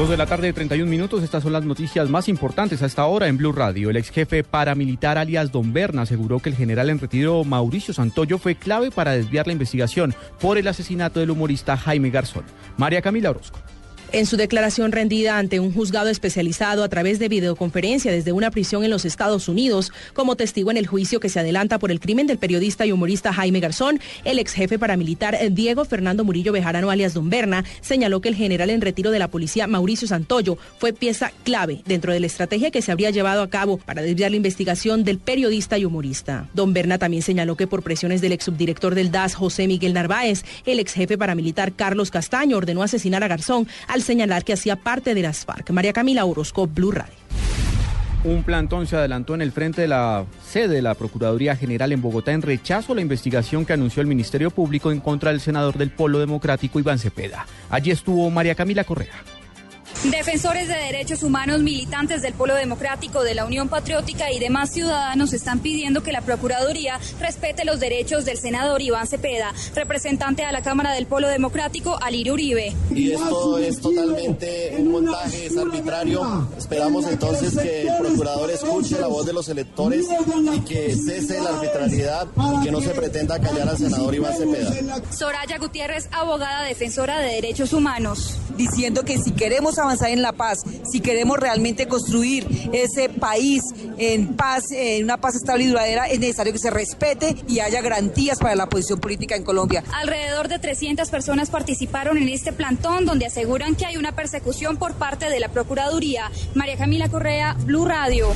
Dos de la tarde, 31 minutos. Estas son las noticias más importantes hasta ahora en Blue Radio. El ex jefe paramilitar alias Don Berna aseguró que el general en retiro Mauricio Santoyo fue clave para desviar la investigación por el asesinato del humorista Jaime Garzón. María Camila Orozco. En su declaración rendida ante un juzgado especializado a través de videoconferencia desde una prisión en los Estados Unidos, como testigo en el juicio que se adelanta por el crimen del periodista y humorista Jaime Garzón, el ex jefe paramilitar Diego Fernando Murillo Bejarano alias Don Berna señaló que el general en retiro de la policía Mauricio Santoyo fue pieza clave dentro de la estrategia que se habría llevado a cabo para desviar la investigación del periodista y humorista. Don Berna también señaló que por presiones del ex subdirector del DAS José Miguel Narváez, el ex jefe paramilitar Carlos Castaño ordenó asesinar a Garzón al señalar que hacía parte de las FARC. María Camila Orozco, Blue Radio. Un plantón se adelantó en el frente de la sede de la Procuraduría General en Bogotá en rechazo a la investigación que anunció el Ministerio Público en contra del senador del Polo Democrático Iván Cepeda. Allí estuvo María Camila Correa. Defensores de derechos humanos, militantes del Polo Democrático, de la Unión Patriótica y demás ciudadanos están pidiendo que la Procuraduría respete los derechos del senador Iván Cepeda, representante a la Cámara del Polo Democrático, Alirio Uribe. Y esto es totalmente un montaje, es arbitrario. Esperamos entonces que el procurador escuche la voz de los electores y que cese la arbitrariedad y que no se pretenda callar al senador Iván Cepeda. Soraya Gutiérrez, abogada defensora de derechos humanos. Diciendo que si queremos avanzar en la paz, si queremos realmente construir ese país en paz, en una paz estable y duradera, es necesario que se respete y haya garantías para la posición política en Colombia. Alrededor de 300 personas participaron en este plantón donde aseguran que hay una persecución por parte de la Procuraduría. María Camila Correa, Blue Radio.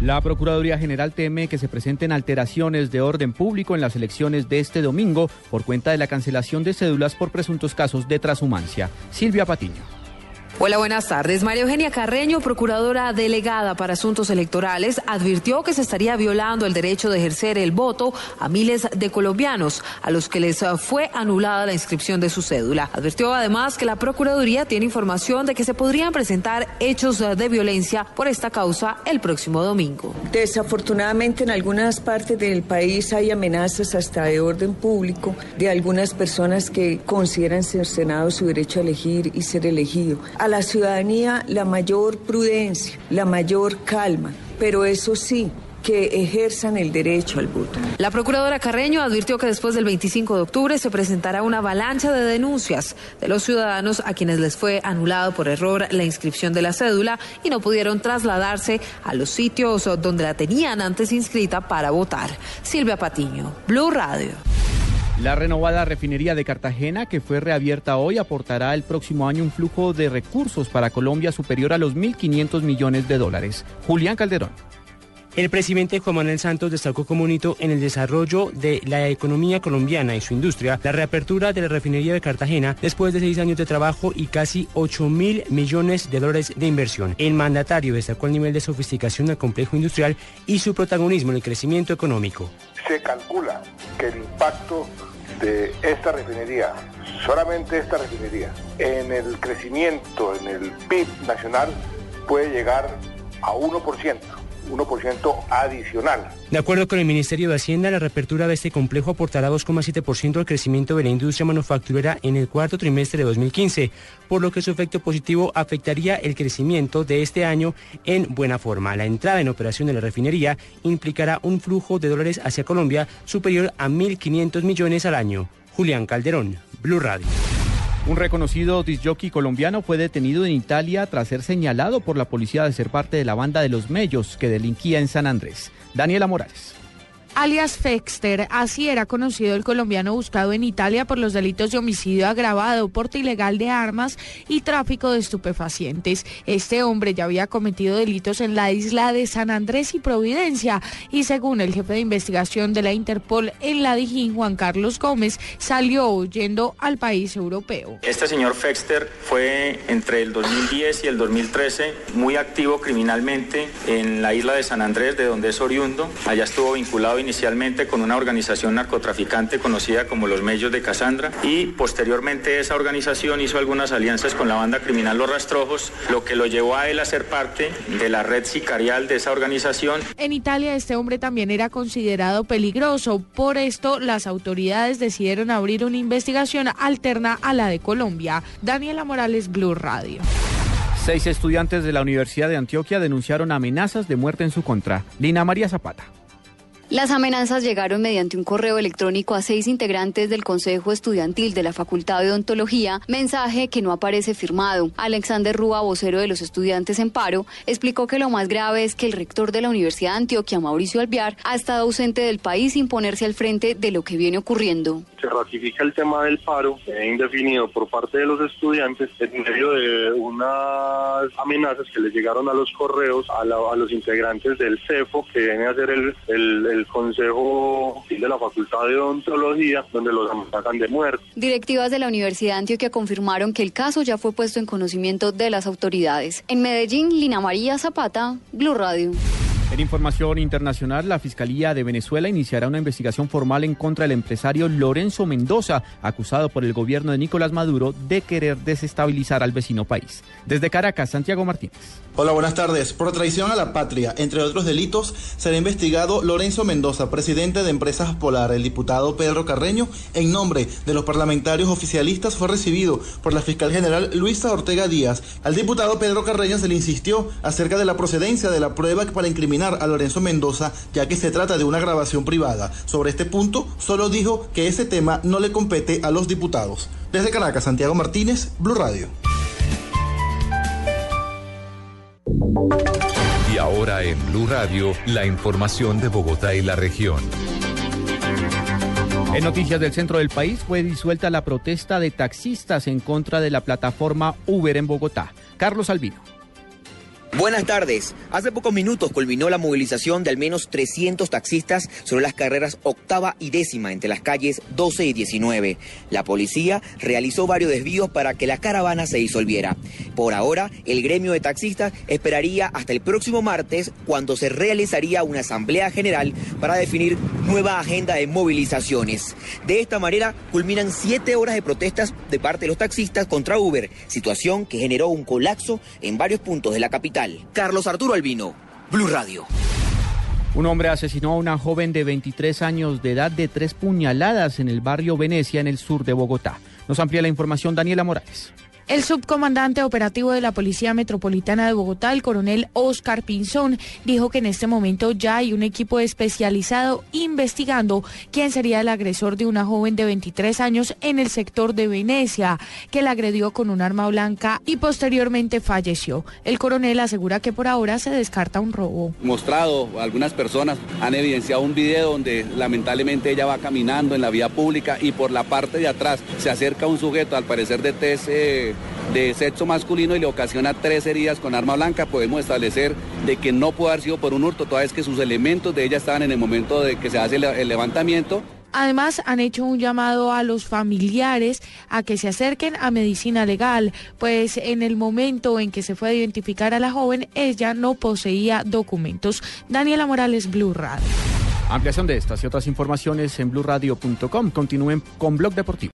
La Procuraduría General teme que se presenten alteraciones de orden público en las elecciones de este domingo por cuenta de la cancelación de cédulas por presuntos casos de transhumancia. Silvia Patiño. Hola, buenas tardes. María Eugenia Carreño, procuradora delegada para asuntos electorales, advirtió que se estaría violando el derecho de ejercer el voto a miles de colombianos a los que les fue anulada la inscripción de su cédula. Advirtió además que la Procuraduría tiene información de que se podrían presentar hechos de violencia por esta causa el próximo domingo. Desafortunadamente en algunas partes del país hay amenazas hasta de orden público de algunas personas que consideran cercenado su derecho a elegir y ser elegido la ciudadanía la mayor prudencia, la mayor calma, pero eso sí, que ejerzan el derecho al voto. La procuradora Carreño advirtió que después del 25 de octubre se presentará una avalancha de denuncias de los ciudadanos a quienes les fue anulado por error la inscripción de la cédula y no pudieron trasladarse a los sitios donde la tenían antes inscrita para votar. Silvia Patiño, Blue Radio. La renovada refinería de Cartagena, que fue reabierta hoy, aportará el próximo año un flujo de recursos para Colombia superior a los 1.500 millones de dólares. Julián Calderón. El presidente Juan Manuel Santos destacó como un hito en el desarrollo de la economía colombiana y su industria la reapertura de la refinería de Cartagena después de seis años de trabajo y casi 8 mil millones de dólares de inversión. El mandatario destacó el nivel de sofisticación del complejo industrial y su protagonismo en el crecimiento económico. Se calcula que el impacto de esta refinería, solamente esta refinería, en el crecimiento, en el PIB nacional, puede llegar a 1%. 1% adicional. De acuerdo con el Ministerio de Hacienda, la reapertura de este complejo aportará 2,7% al crecimiento de la industria manufacturera en el cuarto trimestre de 2015, por lo que su efecto positivo afectaría el crecimiento de este año en buena forma. La entrada en operación de la refinería implicará un flujo de dólares hacia Colombia superior a 1.500 millones al año. Julián Calderón, Blue Radio. Un reconocido disjockey colombiano fue detenido en Italia tras ser señalado por la policía de ser parte de la banda de los Mellos que delinquía en San Andrés. Daniela Morales. Alias Fexter, así era conocido el colombiano buscado en Italia por los delitos de homicidio agravado, porte ilegal de armas y tráfico de estupefacientes. Este hombre ya había cometido delitos en la isla de San Andrés y Providencia y según el jefe de investigación de la Interpol en la Dijín, Juan Carlos Gómez, salió huyendo al país europeo. Este señor Fexter fue entre el 2010 y el 2013 muy activo criminalmente en la isla de San Andrés, de donde es oriundo. Allá estuvo vinculado inicialmente con una organización narcotraficante conocida como los Mellos de Casandra y posteriormente esa organización hizo algunas alianzas con la banda criminal Los Rastrojos, lo que lo llevó a él a ser parte de la red sicarial de esa organización. En Italia este hombre también era considerado peligroso, por esto las autoridades decidieron abrir una investigación alterna a la de Colombia. Daniela Morales, Blue Radio. Seis estudiantes de la Universidad de Antioquia denunciaron amenazas de muerte en su contra. Lina María Zapata. Las amenazas llegaron mediante un correo electrónico a seis integrantes del Consejo Estudiantil de la Facultad de Odontología, mensaje que no aparece firmado. Alexander Rúa, vocero de los estudiantes en paro, explicó que lo más grave es que el rector de la Universidad de Antioquia, Mauricio Alviar, ha estado ausente del país sin ponerse al frente de lo que viene ocurriendo. Se ratifica el tema del paro indefinido por parte de los estudiantes en medio de unas amenazas que les llegaron a los correos a, los integrantes del CEFO, que viene a ser el Consejo de la Facultad de Odontología, donde los amenazan de muerte. Directivas de la Universidad de Antioquia confirmaron que el caso ya fue puesto en conocimiento de las autoridades. En Medellín, Lina María Zapata, Blue Radio. En información internacional, la Fiscalía de Venezuela iniciará una investigación formal en contra del empresario Lorenzo Mendoza, acusado por el gobierno de Nicolás Maduro de querer desestabilizar al vecino país. Desde Caracas, Santiago Martínez. Hola, buenas tardes. Por traición a la patria, entre otros delitos, será investigado Lorenzo Mendoza, presidente de Empresas Polar. El diputado Pedro Carreño, en nombre de los parlamentarios oficialistas, fue recibido por la fiscal general Luisa Ortega Díaz. Al diputado Pedro Carreño se le insistió acerca de la procedencia de la prueba para incriminar a Lorenzo Mendoza, ya que se trata de una grabación privada. Sobre este punto, solo dijo que ese tema no le compete a los diputados. Desde Caracas, Santiago Martínez, Blue Radio. Y ahora en Blue Radio, la información de Bogotá y la región. En noticias del centro del país fue disuelta la protesta de taxistas en contra de la plataforma Uber en Bogotá. Carlos Albino. Buenas tardes. Hace pocos minutos culminó la movilización de al menos 300 taxistas sobre las carreras octava y décima entre las calles 12 y 19. La policía realizó varios desvíos para que la caravana se disolviera. Por ahora, el gremio de taxistas esperaría hasta el próximo martes cuando se realizaría una asamblea general para definir nueva agenda de movilizaciones. De esta manera, culminan siete horas de protestas de parte de los taxistas contra Uber, situación que generó un colapso en varios puntos de la capital. Carlos Arturo Albino, Blue Radio. Un hombre asesinó a una joven de 23 años de edad de tres puñaladas en el barrio Venecia, en el sur de Bogotá. Nos amplía la información Daniela Morales. El subcomandante operativo de la Policía Metropolitana de Bogotá, el coronel Oscar Pinzón, dijo que en este momento ya hay un equipo especializado investigando quién sería el agresor de una joven de 23 años en el sector de Venecia, que la agredió con un arma blanca y posteriormente falleció. El coronel asegura que por ahora se descarta un robo. Mostrado, algunas personas han evidenciado un video donde lamentablemente ella va caminando en la vía pública y por la parte de atrás se acerca un sujeto, al parecer de TC de sexo masculino y le ocasiona tres heridas con arma blanca, podemos establecer de que no puede haber sido por un hurto, toda vez que sus elementos de ella estaban en el momento de que se hace el levantamiento. Además, han hecho un llamado a los familiares a que se acerquen a medicina legal, pues en el momento en que se fue a identificar a la joven, ella no poseía documentos. Daniela Morales, Blue Radio. Ampliación de estas y otras informaciones en blueradio.com. Continúen con Blog Deportivo.